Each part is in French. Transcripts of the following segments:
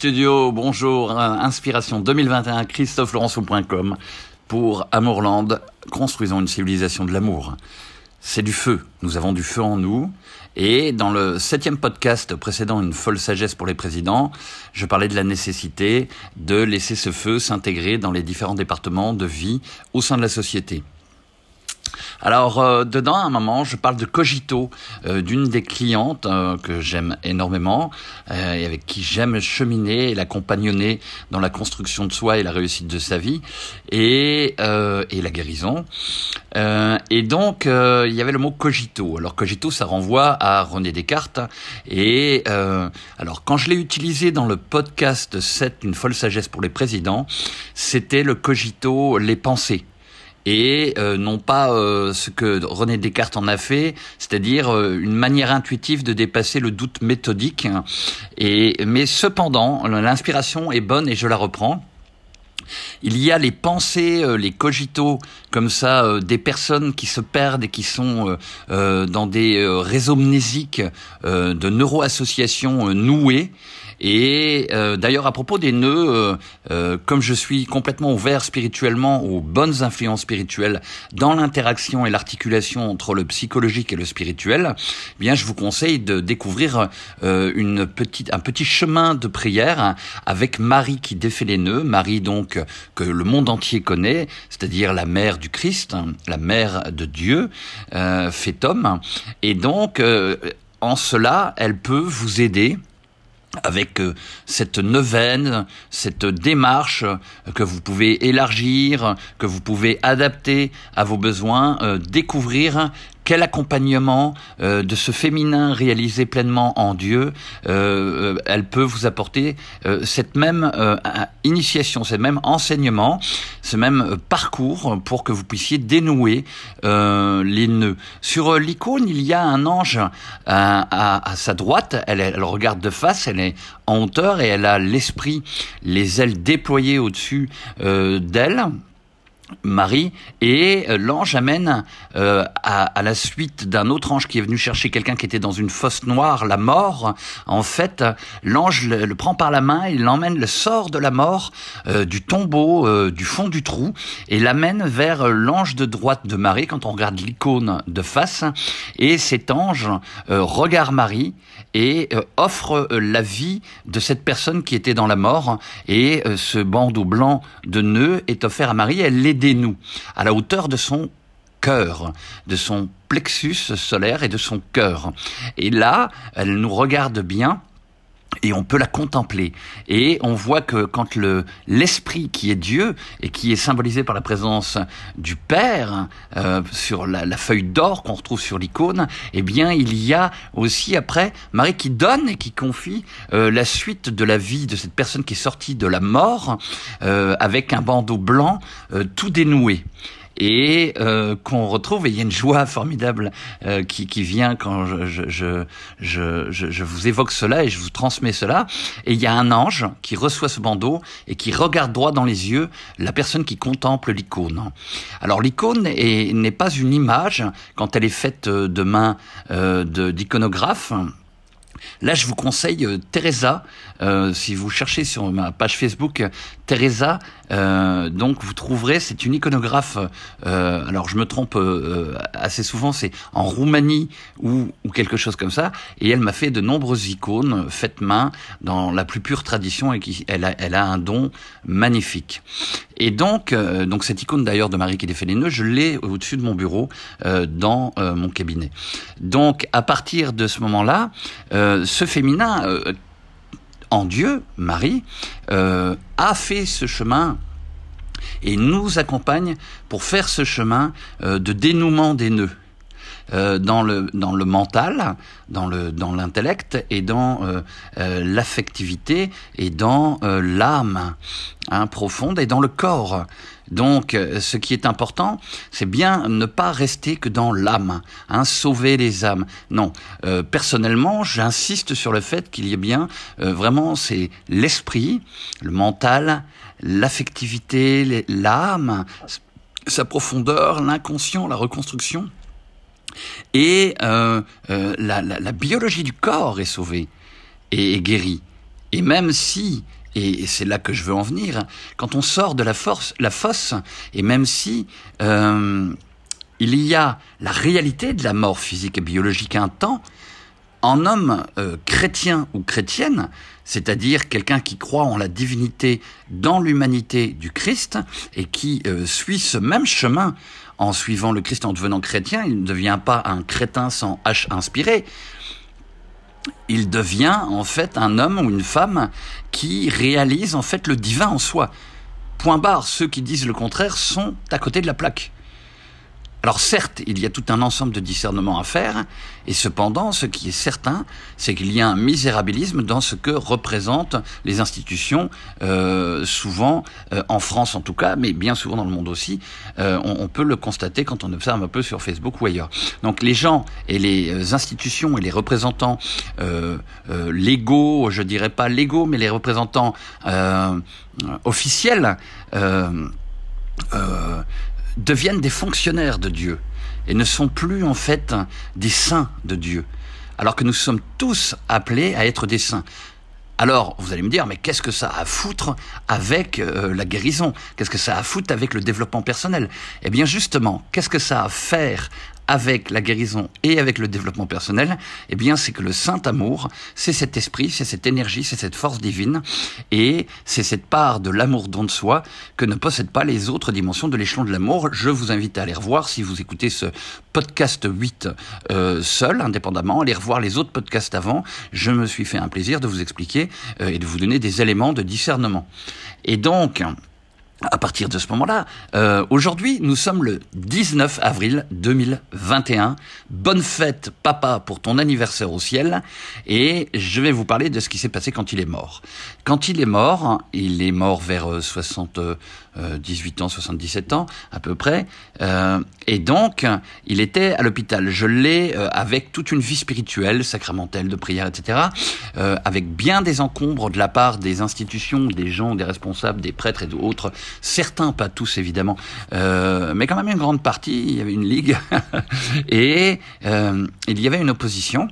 studio, bonjour, Inspiration 2021, christophelaurenceau.com pour Amourland, construisons une civilisation de l'amour. C'est du feu, nous avons du feu en nous, et dans le septième podcast précédent, Une folle sagesse pour les présidents, je parlais de la nécessité de laisser ce feu s'intégrer dans les différents départements de vie au sein de la société. Alors euh, dedans, à un moment, je parle de Cogito, euh, d'une des clientes euh, que j'aime énormément et avec qui j'aime cheminer et l'accompagner dans la construction de soi et la réussite de sa vie et, et la guérison. et donc, il y avait le mot Cogito. Alors Cogito, ça renvoie à René Descartes. Et alors, quand je l'ai utilisé dans le podcast 7, Une folle sagesse pour les présidents, c'était le Cogito, les pensées et euh, non pas euh, ce que René Descartes en a fait, c'est-à-dire euh, une manière intuitive de dépasser le doute méthodique. Et mais cependant, l'inspiration est bonne et je la reprends. Il y a les pensées, les cogitos comme ça, des personnes qui se perdent et qui sont dans des réseaux mnésiques de neuroassociations nouées et euh, d'ailleurs, à propos des nœuds, euh, euh, comme je suis complètement ouvert spirituellement aux bonnes influences spirituelles dans l'interaction et l'articulation entre le psychologique et le spirituel, eh bien, je vous conseille de découvrir une petite, un petit chemin de prière avec Marie qui défait les nœuds, Marie donc que le monde entier connaît, c'est-à-dire la mère du Christ, la mère de Dieu, fait homme, et donc en cela, elle peut vous aider avec euh, cette neuvaine, cette démarche que vous pouvez élargir, que vous pouvez adapter à vos besoins, euh, découvrir quel accompagnement euh, de ce féminin réalisé pleinement en Dieu euh, euh, elle peut vous apporter cette même initiation, ce même enseignement, ce même parcours pour que vous puissiez dénouer les nœuds. Sur l'icône, il y a un ange à, sa droite, elle, elle regarde de face, elle est en hauteur et elle a l'esprit, les ailes déployées au-dessus d'elle Marie et euh, l'ange amène euh, à, la suite d'un autre ange qui est venu chercher quelqu'un qui était dans une fosse noire la mort. En fait l'ange le, prend par la main il l'emmène le sort de la mort euh, du tombeau du fond du trou et l'amène vers l'ange de droite de Marie quand on regarde l'icône de face. Et cet ange regarde Marie et offre la vie de cette personne qui était dans la mort. Et ce bandeau blanc de nœuds est offert à Marie. Elle l'aide nous à la hauteur de son cœur, de son plexus solaire et de son cœur. Et là, elle nous regarde bien et on peut la contempler. Et on voit que quand le l'esprit qui est Dieu et qui est symbolisé par la présence du Père euh, sur la, la feuille d'or qu'on retrouve sur l'icône, eh bien il y a aussi après Marie qui donne et qui confie euh, la suite de la vie de cette personne qui est sortie de la mort euh, avec un bandeau blanc tout dénoué et euh, qu'on retrouve. Et il y a une joie formidable euh, qui, qui vient quand je, je, je, je, je vous évoque cela et je vous transmets cela. Et il y a un ange qui reçoit ce bandeau et qui regarde droit dans les yeux la personne qui contemple l'icône. Alors l'icône n'est pas une image quand elle est faite de main euh, d'iconographe. Là, je vous conseille euh, Teresa. Euh, si vous cherchez sur ma page Facebook Teresa, euh, donc vous trouverez, c'est une iconographe. Euh, alors je me trompe assez souvent, c'est en Roumanie ou, ou, quelque chose comme ça. Et elle m'a fait de nombreuses icônes faites main dans la plus pure tradition et qui, elle a, elle a un don magnifique. Et donc, donc cette icône d'ailleurs de Marie qui défait les nœuds, je l'ai au-dessus de mon bureau dans mon cabinet. Donc à partir de ce moment-là, ce féminin en Dieu, Marie, euh, a fait ce chemin et nous accompagne pour faire ce chemin euh, de dénouement des nœuds. Euh, dans le dans le mental, dans le dans l'intellect et dans l'affectivité et dans l'âme hein, profonde et dans le corps. Donc, euh, ce qui est important, c'est bien ne pas rester que dans l'âme, hein, sauver les âmes. Non, euh, personnellement, j'insiste sur le fait qu'il y ait bien euh, vraiment c'est l'esprit, le mental, l'affectivité, l'âme, sa profondeur, l'inconscient, la reconstruction, et la, la, biologie du corps est sauvée et est guérie. Et même si, et c'est là que je veux en venir, quand on sort de la, fosse, et même si euh, il y a la réalité de la mort physique et biologique un temps, en homme euh, chrétien ou chrétienne, c'est-à-dire quelqu'un qui croit en la divinité dans l'humanité du Christ et qui euh, suit ce même chemin en suivant le Christ en devenant chrétien, il ne devient pas un crétin sans H inspiré. Il devient en fait un homme ou une femme qui réalise en fait le divin en soi. Point barre, ceux qui disent le contraire sont à côté de la plaque. Alors certes, il y a tout un ensemble de discernements à faire, et cependant, ce qui est certain, c'est qu'il y a un misérabilisme dans ce que représentent les institutions, euh, souvent euh, en France en tout cas, mais bien souvent dans le monde aussi. Euh, on, peut le constater quand on observe un peu sur Facebook ou ailleurs. Donc les gens et les institutions et les représentants légaux, je dirais pas légaux, mais les représentants officiels. Deviennent des fonctionnaires de Dieu et ne sont plus en fait des saints de Dieu, alors que nous sommes tous appelés à être des saints. Alors, vous allez me dire, mais qu'est-ce que ça a à foutre avec euh, la guérison? Qu'est-ce que ça a à foutre avec le développement personnel? Eh bien, justement, qu'est-ce que ça a à faire avec la guérison et avec le développement personnel, eh bien, c'est que le saint amour, c'est cet esprit, c'est cette énergie, c'est cette force divine, et c'est cette part de l'amour don de soi que ne possèdent pas les autres dimensions de l'échelon de l'amour. Je vous invite à aller revoir si vous écoutez ce podcast 8 euh, seul, indépendamment, aller revoir les autres podcasts avant. Je me suis fait un plaisir de vous expliquer euh, et de vous donner des éléments de discernement. Et donc, à partir de ce moment-là, euh, aujourd'hui, nous sommes le 19 avril 2021. Bonne fête, papa, pour ton anniversaire au ciel. Et je vais vous parler de ce qui s'est passé quand il est mort. Quand il est mort, il est mort vers 60, euh, 18 euh, ans, 77 ans à peu près. Euh, et donc, il était à l'hôpital. Je l'ai euh, avec toute une vie spirituelle, sacramentelle, de prière, etc. avec bien des encombres de la part des institutions, des gens, des responsables, des prêtres et d'autres. Certains, pas tous évidemment, mais quand même une grande partie. Il y avait une ligue et il y avait une opposition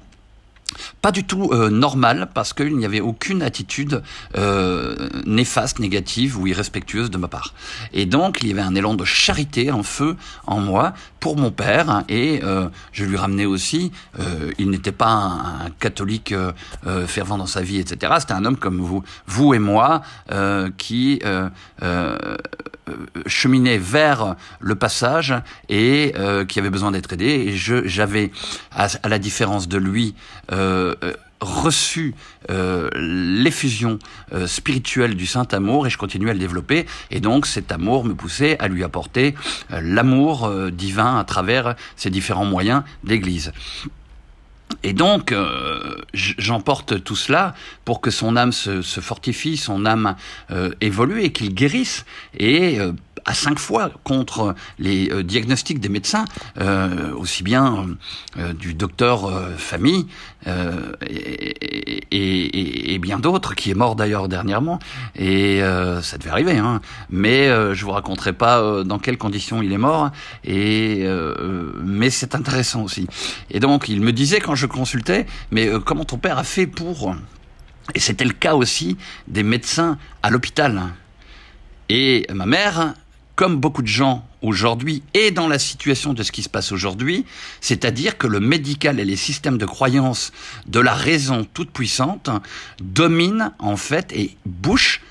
pas du tout euh, normal parce qu'il n'y avait aucune attitude euh, néfaste, négative ou irrespectueuse de ma part. Et donc il y avait un élan de charité, un feu en moi pour mon père et euh, je lui ramenais aussi. Euh, il n'était pas un, un catholique euh, fervent dans sa vie, etc. C'était un homme comme vous, vous et moi, qui cheminait vers le passage et qui avait besoin d'être aidé. Et j'avais, à, à, la différence de lui, reçu euh, l'effusion euh, spirituelle du saint amour et je continuais à le développer et donc cet amour me poussait à lui apporter euh, l'amour euh, divin à travers ces différents moyens d'église. Et donc, euh, j'emporte tout cela pour que son âme se, fortifie, son âme euh, évolue et qu'il guérisse. Et euh, à cinq fois contre les euh, diagnostics des médecins, euh, aussi bien euh, du docteur famille et, et, bien d'autres, qui est mort d'ailleurs dernièrement. Et ça devait arriver, hein. mais je vous raconterai pas dans quelles conditions il est mort. Et mais c'est intéressant aussi. Et donc il me disait quand je consultais, mais comment ton père a fait pour? Et c'était le cas aussi des médecins à l'hôpital. Et ma mère comme beaucoup de gens aujourd'hui et dans la situation de ce qui se passe aujourd'hui, c'est-à-dire que le médical et les systèmes de croyance de la raison toute puissante dominent en fait et bouchent.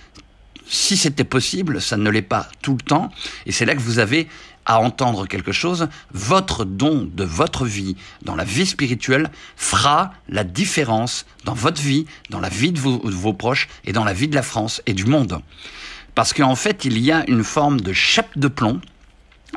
Si c'était possible, ça ne l'est pas tout le temps, et c'est là que vous avez à entendre quelque chose, votre don de votre vie dans la vie spirituelle fera la différence dans votre vie, dans la vie de vos, de vos proches et dans la vie de la France et du monde. Parce qu'en fait, il y a une forme de chape de plomb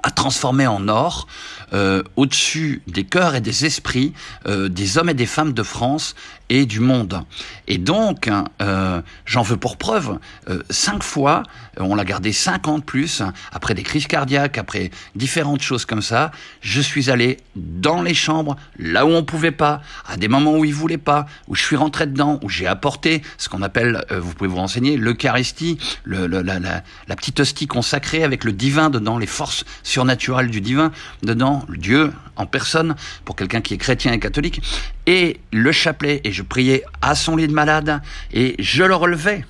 à transformer en or euh, au-dessus des cœurs et des esprits euh, des hommes et des femmes de France et du monde. Et donc, euh, j'en veux pour preuve, euh, cinq fois, on l'a gardé cinq ans de plus, après des crises cardiaques, après différentes choses comme ça, je suis allé dans les chambres, là où on pouvait pas, à des moments où il voulait pas, où je suis rentré dedans, où j'ai apporté ce qu'on appelle, euh, vous pouvez vous renseigner, l'Eucharistie, le, le, la, la, la, petite hostie consacrée avec le divin dedans, les forces surnaturel du divin dedans, Dieu en personne, pour quelqu'un qui est chrétien et catholique, et le chapelet, et je priais à son lit de malade, et je le relevais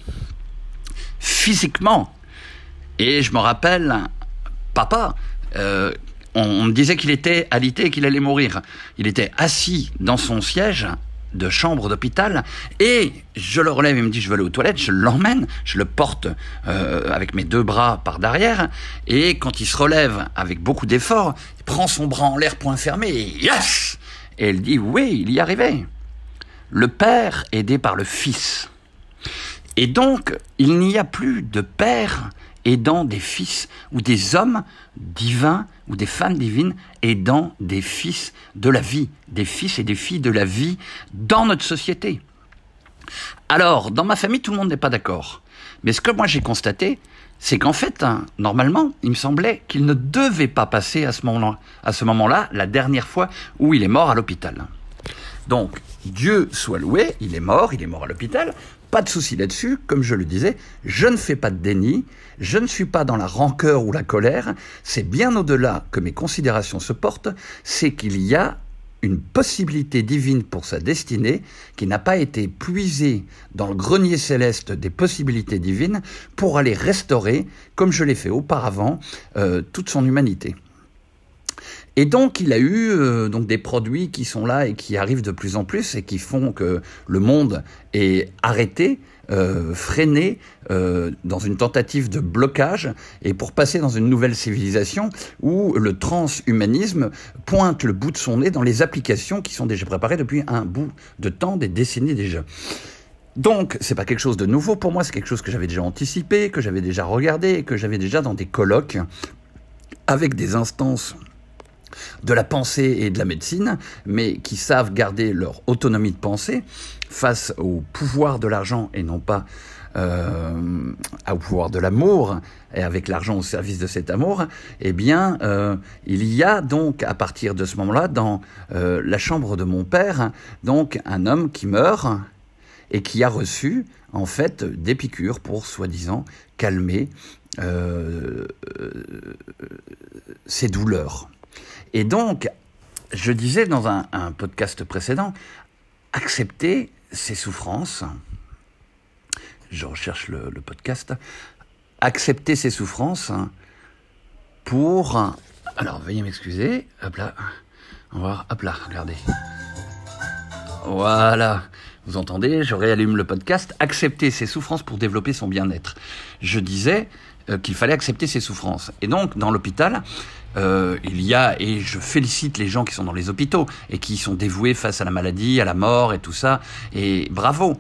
physiquement. Et je me rappelle, papa, euh, on, me disait qu'il était alité et qu'il allait mourir. Il était assis dans son siège de chambre d'hôpital et je le relève, il me dit je veux aller aux toilettes, je l'emmène, je le porte euh, avec mes deux bras par derrière et quand il se relève avec beaucoup d'efforts, il prend son bras en l'air point fermé et yes Et elle dit oui, il y arrivait. Le père aidé par le fils. Et donc, il n'y a plus de père aidant des fils ou des hommes divins ou des femmes divines aidant des fils de la vie, des fils et des filles de la vie dans notre société. Alors, dans ma famille, tout le monde n'est pas d'accord. Mais ce que moi j'ai constaté, c'est qu'en fait, hein, normalement, il me semblait qu'il ne devait pas passer à ce moment-là, à ce moment-là, la dernière fois où il est mort à l'hôpital. Donc, Dieu soit loué, il est mort, il est mort à l'hôpital. Pas de souci là-dessus, comme je le disais, je ne fais pas de déni, je ne suis pas dans la rancœur ou la colère, c'est bien au-delà que mes considérations se portent, c'est qu'il y a une possibilité divine pour sa destinée qui n'a pas été puisée dans le grenier céleste des possibilités divines pour aller restaurer, comme je l'ai fait auparavant, euh, toute son humanité. Et donc, il a eu euh, donc des produits qui sont là et qui arrivent de plus en plus et qui font que le monde est arrêté, euh, freiné euh, dans une tentative de blocage et pour passer dans une nouvelle civilisation où le transhumanisme pointe le bout de son nez dans les applications qui sont déjà préparées depuis un bout de temps, des décennies déjà. Donc, c'est pas quelque chose de nouveau pour moi, c'est quelque chose que j'avais déjà anticipé, que j'avais déjà regardé, que j'avais déjà dans des colloques avec des instances de la pensée et de la médecine, mais qui savent garder leur autonomie de pensée face au pouvoir de l'argent et non pas euh, au pouvoir de l'amour et avec l'argent au service de cet amour, eh bien, euh, il y a donc à partir de ce moment-là dans euh, la chambre de mon père donc un homme qui meurt et qui a reçu en fait des piqûres pour soi-disant calmer ses douleurs. Et donc, je disais dans un, podcast précédent, accepter ses souffrances, je recherche le, podcast, accepter ses souffrances pour... Alors, veuillez m'excuser, hop là, voir, hop là, regardez. Voilà, vous entendez, je réallume le podcast, accepter ses souffrances pour développer son bien-être. Je disais euh, qu'il fallait accepter ses souffrances. Et donc, dans l'hôpital, euh, il y a, et je félicite les gens qui sont dans les hôpitaux et qui sont dévoués face à la maladie, à la mort et tout ça, et bravo.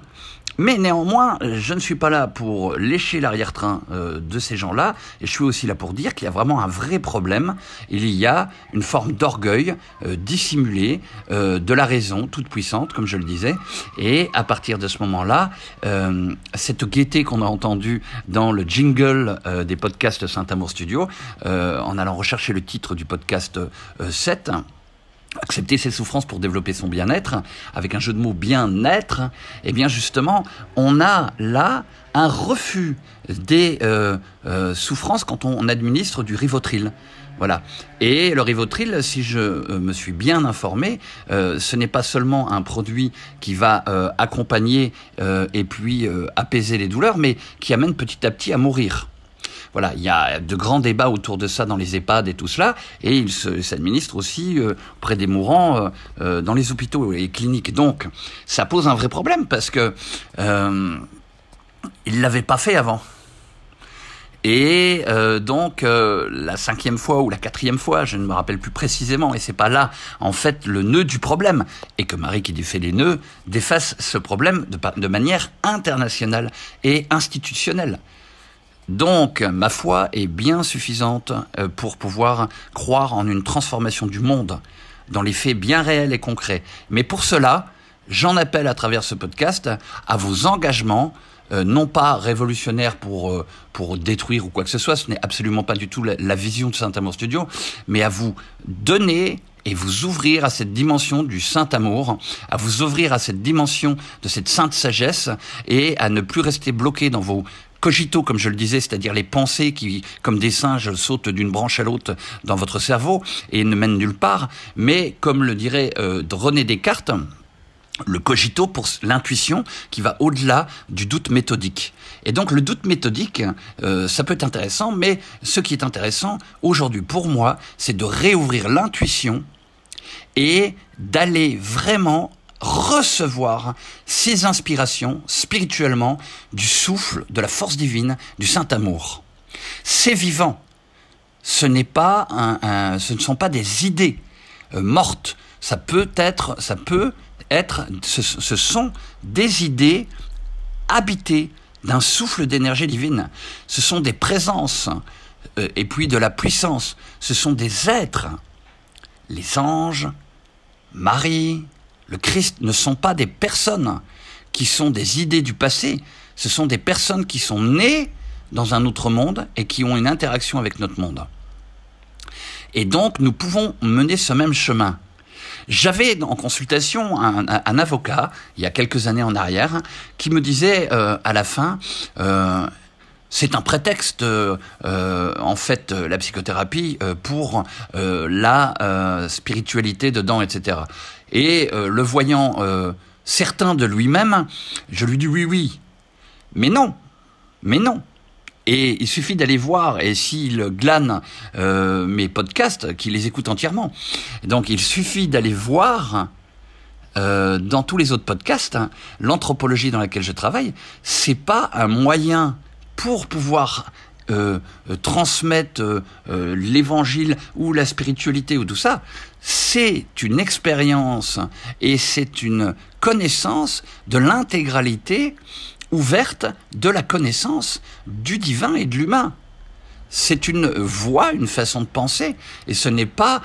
Mais néanmoins, je ne suis pas là pour lécher l'arrière-train euh, de ces gens-là, et je suis aussi là pour dire qu'il y a vraiment un vrai problème. Il y a une forme d'orgueil euh, dissimulé euh, de la raison toute puissante, comme je le disais, et à partir de ce moment-là, cette gaieté qu'on a entendue dans le jingle des podcasts Saint-Amour Studio, en allant rechercher le titre du podcast 7, accepter ses souffrances pour développer son bien-être, avec un jeu de mots bien-être, eh bien justement, on a là un refus des euh, euh, souffrances quand on administre du Rivotril. Voilà. Et le Rivotril, si je euh, me suis bien informé, ce n'est pas seulement un produit qui va accompagner et puis apaiser les douleurs, mais qui amène petit à petit à mourir. Voilà, il y a de grands débats autour de ça dans les EHPAD et tout cela, et il s'administre aussi euh, près des mourants euh, euh, dans les hôpitaux et cliniques. Donc, ça pose un vrai problème parce que euh, il l'avait pas fait avant. Et donc la cinquième fois ou la quatrième fois, je ne me rappelle plus précisément, et c'est pas là en fait le nœud du problème, et que Marie qui défait les nœuds défasse ce problème de manière internationale et institutionnelle. Donc, ma foi est bien suffisante euh, pour pouvoir croire en une transformation du monde, dans les faits bien réels et concrets. Mais pour cela, j'en appelle à travers ce podcast à vos engagements, euh, non pas révolutionnaires pour, euh, pour détruire ou quoi que ce soit, ce n'est absolument pas du tout la, la vision de Saint-Amour Studio, mais à vous donner et vous ouvrir à cette dimension du saint amour, à vous ouvrir à cette dimension de cette sainte sagesse et à ne plus rester bloqué dans vos cogito, comme je le disais, c'est-à-dire les pensées qui, comme des singes, sautent d'une branche à l'autre dans votre cerveau et ne mènent nulle part, mais comme le dirait euh, René Descartes, le cogito pour l'intuition qui va au-delà du doute méthodique. Et donc le doute méthodique, euh, ça peut être intéressant, mais ce qui est intéressant aujourd'hui pour moi, c'est de réouvrir l'intuition et d'aller vraiment recevoir ces inspirations spirituellement du souffle, de la force divine, du Saint-Amour. C'est vivant. Ce n'est pas ce ne sont pas des idées euh, mortes. Ça peut être, ça peut être, ce, sont des idées habitées d'un souffle d'énergie divine. Ce sont des présences euh, et puis de la puissance. Ce sont des êtres. Les anges, Marie, le Christ ne sont pas des personnes qui sont des idées du passé, ce sont des personnes qui sont nées dans un autre monde et qui ont une interaction avec notre monde. Et donc, nous pouvons mener ce même chemin. J'avais en consultation un, avocat, il y a quelques années en arrière, qui me disait euh, à la fin, euh, c'est un prétexte, euh, en fait, la psychothérapie, pour la spiritualité dedans, etc. Et euh, le voyant euh, certain de lui-même, je lui dis oui, oui. Mais non, mais non. Et il suffit d'aller voir, et s'il glane euh, mes podcasts, qu'il les écoute entièrement. Donc il suffit d'aller voir dans tous les autres podcasts, hein, l'anthropologie dans laquelle je travaille, c'est pas un moyen pour pouvoir euh, euh, transmettre euh, l'évangile ou la spiritualité ou tout ça, c'est une expérience et c'est une connaissance de l'intégralité ouverte de la connaissance du divin et de l'humain. C'est une voie, une façon de penser, et ce n'est pas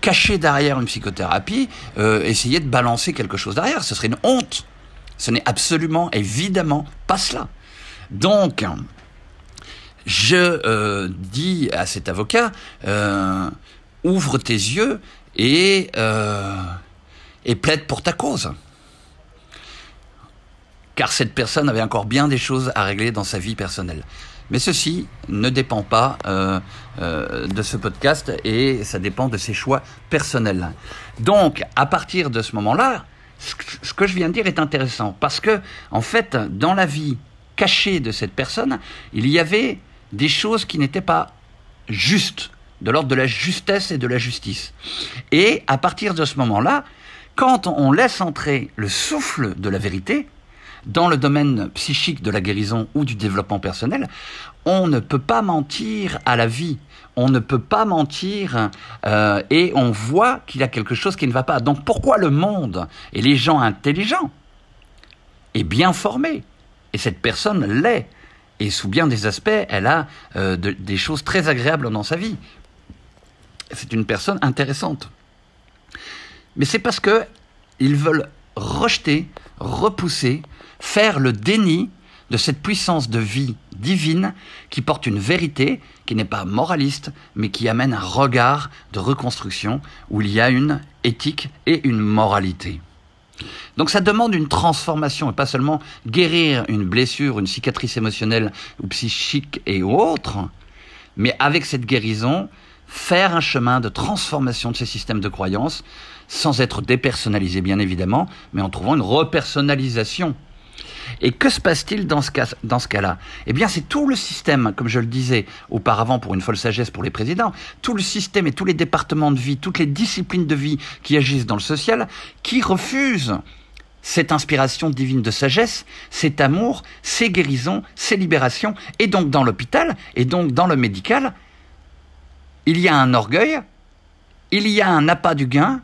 caché derrière une psychothérapie, essayer de balancer quelque chose derrière, ce serait une honte. Ce n'est absolument, évidemment, pas cela. Donc, je euh, dis à cet avocat, euh, ouvre tes yeux et, euh, et plaide pour ta cause. Car cette personne avait encore bien des choses à régler dans sa vie personnelle. Mais ceci ne dépend pas de ce podcast et ça dépend de ses choix personnels. Donc, à partir de ce moment-là, ce que je viens de dire est intéressant parce que, en fait, dans la vie cachée de cette personne, il y avait des choses qui n'étaient pas justes, de l'ordre de la justesse et de la justice. Et à partir de ce moment-là, quand on laisse entrer le souffle de la vérité dans le domaine psychique de la guérison ou du développement personnel, on ne peut pas mentir à la vie. On ne peut pas mentir euh, et on voit qu'il y a quelque chose qui ne va pas. Donc pourquoi le monde et les gens intelligents et bien formés, et cette personne l'est, et sous bien des aspects, elle a euh, des choses très agréables dans sa vie. C'est une personne intéressante. Mais c'est parce que ils veulent rejeter, repousser, faire le déni de cette puissance de vie divine qui porte une vérité qui n'est pas moraliste, mais qui amène un regard de reconstruction où il y a une éthique et une moralité. Donc ça demande une transformation et pas seulement guérir une blessure, une cicatrice émotionnelle ou psychique et autre, mais avec cette guérison, faire un chemin de transformation de ces systèmes de croyances sans être dépersonnalisé bien évidemment, mais en trouvant une repersonnalisation et que se passe-t-il dans ce cas, cas-là? Eh bien, c'est tout le système, comme je le disais auparavant pour une folle sagesse pour les présidents, tout le système et tous les départements de vie, toutes les disciplines de vie qui agissent dans le social, qui refusent cette inspiration divine de sagesse, cet amour, ces guérisons, ces libérations, et donc dans l'hôpital, et donc dans le médical, il y a un orgueil, il y a un appât du gain,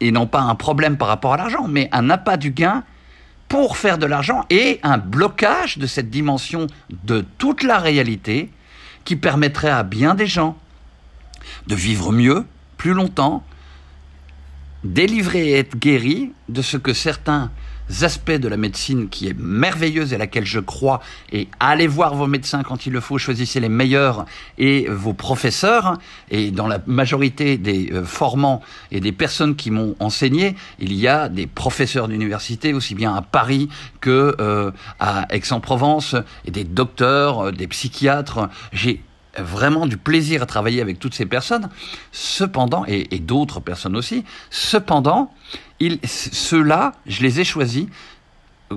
et non pas un problème par rapport à l'argent, mais un appât du gain pour faire de l'argent et un blocage de cette dimension de toute la réalité qui permettrait à bien des gens de vivre mieux, plus longtemps, délivrer et être guéris de ce que certains aspects de la médecine qui est merveilleuse et à laquelle je crois. Et allez voir vos médecins quand il le faut, choisissez les meilleurs et vos professeurs. Et dans la majorité des euh, formants et des personnes qui m'ont enseigné, il y a des professeurs d'université aussi bien à Paris que euh, à Aix-en-Provence et des docteurs, euh, des psychiatres. J'ai vraiment du plaisir à travailler avec toutes ces personnes. Cependant, et, d'autres personnes aussi, cependant, ceux-là, je les ai choisis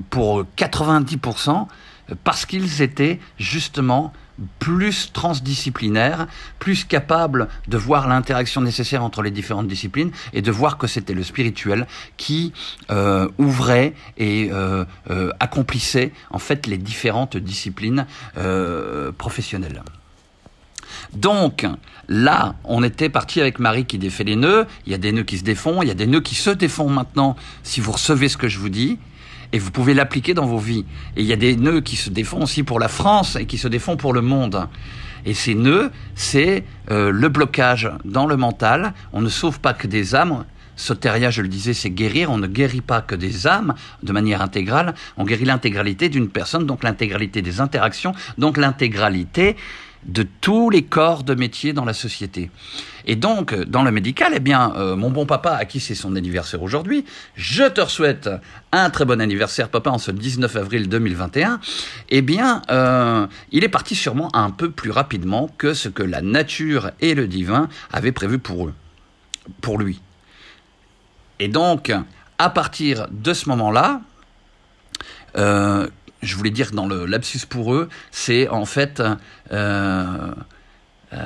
pour 90% parce qu'ils étaient justement plus transdisciplinaires, plus capables de voir l'interaction nécessaire entre les différentes disciplines et de voir que c'était le spirituel qui euh, ouvrait et euh, euh, accomplissait en fait les différentes disciplines professionnelles. Donc, là, on était parti avec Marie qui défait les nœuds. Il y a des nœuds qui se défont, il y a des nœuds qui se défont maintenant si vous recevez ce que je vous dis. Et vous pouvez l'appliquer dans vos vies. Et il y a des nœuds qui se défont aussi pour la France et qui se défont pour le monde. Et ces nœuds, c'est euh, le blocage dans le mental. On ne sauve pas que des âmes. Soteria, je le disais, c'est guérir. On ne guérit pas que des âmes de manière intégrale. On guérit l'intégralité d'une personne, donc l'intégralité des interactions, donc l'intégralité de tous les corps de métier dans la société. Et donc, dans le médical, eh bien, euh, mon bon papa, à qui c'est son anniversaire aujourd'hui, je te souhaite un très bon anniversaire, papa, en ce 19 avril 2021. Eh bien, euh, il est parti sûrement un peu plus rapidement que ce que la nature et le divin avaient prévu pour eux, pour lui. Et donc, à partir de ce moment-là, euh, je voulais dire dans le lapsus pour eux, c'est en fait euh, euh,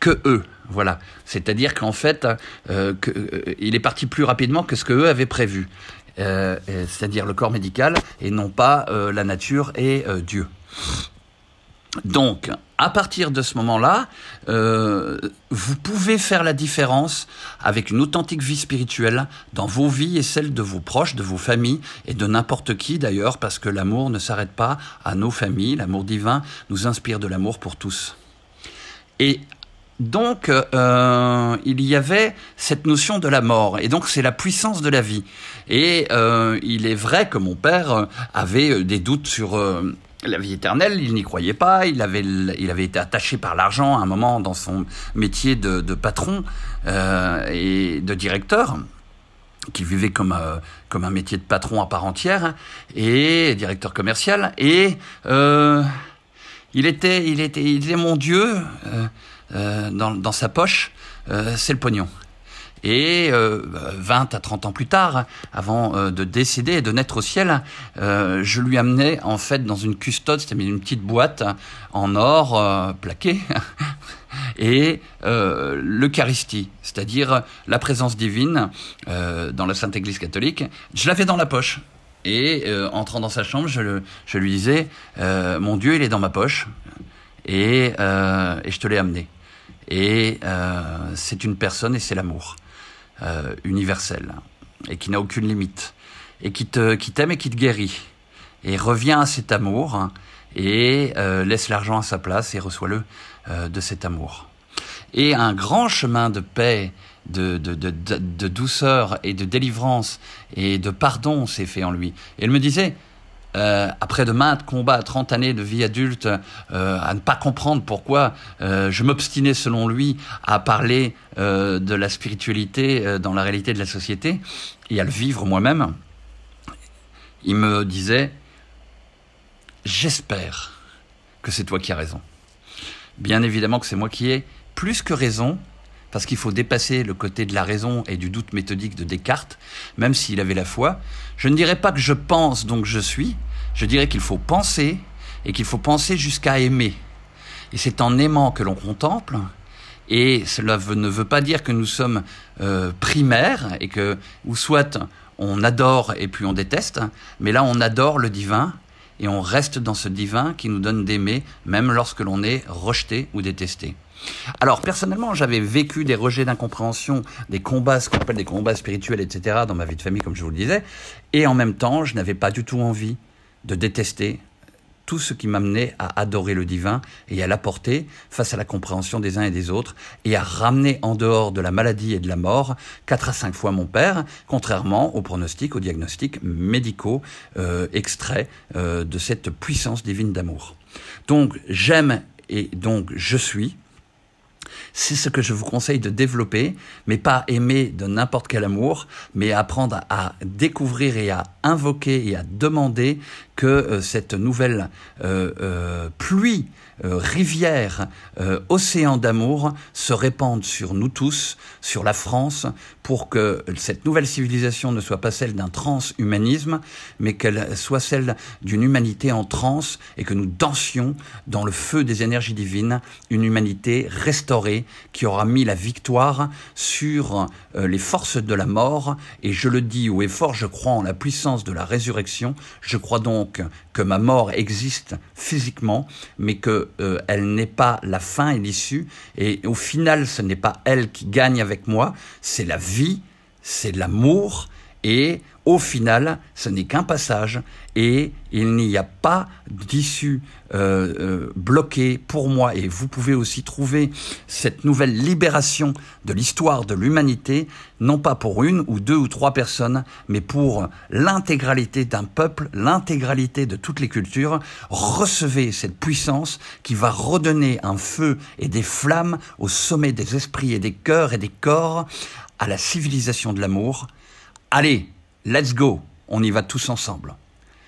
que eux. Voilà. C'est-à-dire qu'en fait, euh, il est parti plus rapidement que ce que eux avaient prévu. C'est-à-dire le corps médical et non pas la nature et Dieu. Donc, à partir de ce moment-là, euh, vous pouvez faire la différence avec une authentique vie spirituelle dans vos vies et celles de vos proches, de vos familles et de n'importe qui d'ailleurs, parce que l'amour ne s'arrête pas à nos familles. L'amour divin nous inspire de l'amour pour tous. Et donc, euh, il y avait cette notion de la mort, et donc c'est la puissance de la vie. Et euh, il est vrai que mon père avait des doutes sur la vie éternelle, il n'y croyait pas. Il avait, il été attaché par l'argent à un moment dans son métier de, patron euh, et de directeur, qui vivait comme, euh, comme un métier de patron à part entière et directeur commercial. Et euh, il était, il était, il était mon Dieu dans, dans sa poche. c'est le pognon. Et 20 euh, à 30 ans plus tard, avant euh, de décéder et de naître au ciel, euh, je lui amenais en fait dans une custode, c'était une petite boîte en or plaqué, et l'Eucharistie, c'est-à-dire la présence divine dans la Sainte Église catholique. Je l'avais dans la poche. Et entrant dans sa chambre, je, lui disais, mon Dieu, il est dans ma poche, et je te l'ai amené. Et c'est une personne et c'est l'amour euh, universel et qui n'a aucune limite et qui te qui t'aime et qui te guérit et revient à cet amour et euh, laisse l'argent à sa place et reçoit-le euh, de cet amour. Et un grand chemin de paix, de, de, de, de, douceur et de délivrance et de pardon s'est fait en lui. Et elle me disait, euh, après de maintes combats, 30 années de vie adulte, euh, à ne pas comprendre pourquoi euh, je m'obstinais selon lui à parler de la spiritualité dans la réalité de la société et à le vivre moi-même, il me disait, j'espère que c'est toi qui as raison. Bien évidemment que c'est moi qui ai plus que raison, parce qu'il faut dépasser le côté de la raison et du doute méthodique de Descartes, même s'il avait la foi. Je ne dirais pas que je pense donc je suis, je dirais qu'il faut penser et qu'il faut penser jusqu'à aimer. Et c'est en aimant que l'on contemple, et cela ne veut pas dire que nous sommes euh, primaires et que, ou soit on adore et puis on déteste, mais là on adore le divin et on reste dans ce divin qui nous donne d'aimer, même lorsque l'on est rejeté ou détesté. Alors personnellement, j'avais vécu des rejets d'incompréhension, des combats, ce qu'on appelle des combats spirituels, etc., dans ma vie de famille, comme je vous le disais, et en même temps, je n'avais pas du tout envie de détester tout ce qui m'amenait à adorer le divin et à l'apporter face à la compréhension des uns et des autres et à ramener en dehors de la maladie et de la mort quatre à cinq fois mon père, contrairement aux pronostics, aux diagnostics médicaux euh, extraits euh, de cette puissance divine d'amour. Donc j'aime et donc je suis. C'est ce que je vous conseille de développer, mais pas aimer de n'importe quel amour, mais apprendre à découvrir et à invoquer et à demander que euh, cette nouvelle euh, euh, pluie, rivière, océan d'amour se répande sur nous tous, sur la France, pour que cette nouvelle civilisation ne soit pas celle d'un transhumanisme, mais qu'elle soit celle d'une humanité en transe et que nous dansions dans le feu des énergies divines, une humanité restaurée qui aura mis la victoire sur les forces de la mort. Et je le dis haut et fort, je crois en la puissance de la résurrection. Je crois donc que ma mort existe physiquement, mais que euh, elle n'est pas la fin et l'issue. Et au final, ce n'est pas elle qui gagne avec moi, c'est la vie, c'est l'amour, et au final, ce n'est qu'un passage et il n'y a pas d'issue euh, euh, bloquée pour moi. Et vous pouvez aussi trouver cette nouvelle libération de l'histoire de l'humanité, non pas pour une ou deux ou trois personnes, mais pour l'intégralité d'un peuple, l'intégralité de toutes les cultures. Recevez cette puissance qui va redonner un feu et des flammes au sommet des esprits et des cœurs et des corps à la civilisation de l'amour Allez, let's go, on y va tous ensemble.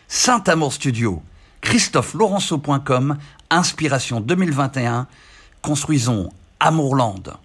Saint Amour Studio, christophelaurenceau.com, Inspiration 2021, construisons Amourland.